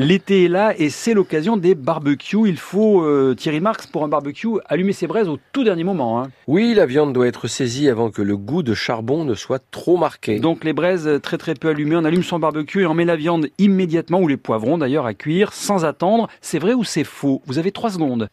L'été est là et c'est l'occasion des barbecues. Il faut, euh, Thierry Marx, pour un barbecue, allumer ses braises au tout dernier moment. Hein. Oui, la viande doit être saisie avant que le goût de charbon ne soit trop marqué. Donc les braises euh, très très peu allumées, on allume son barbecue et on met la viande immédiatement, ou les poivrons d'ailleurs, à cuire sans attendre. C'est vrai ou c'est faux? Vous avez trois secondes.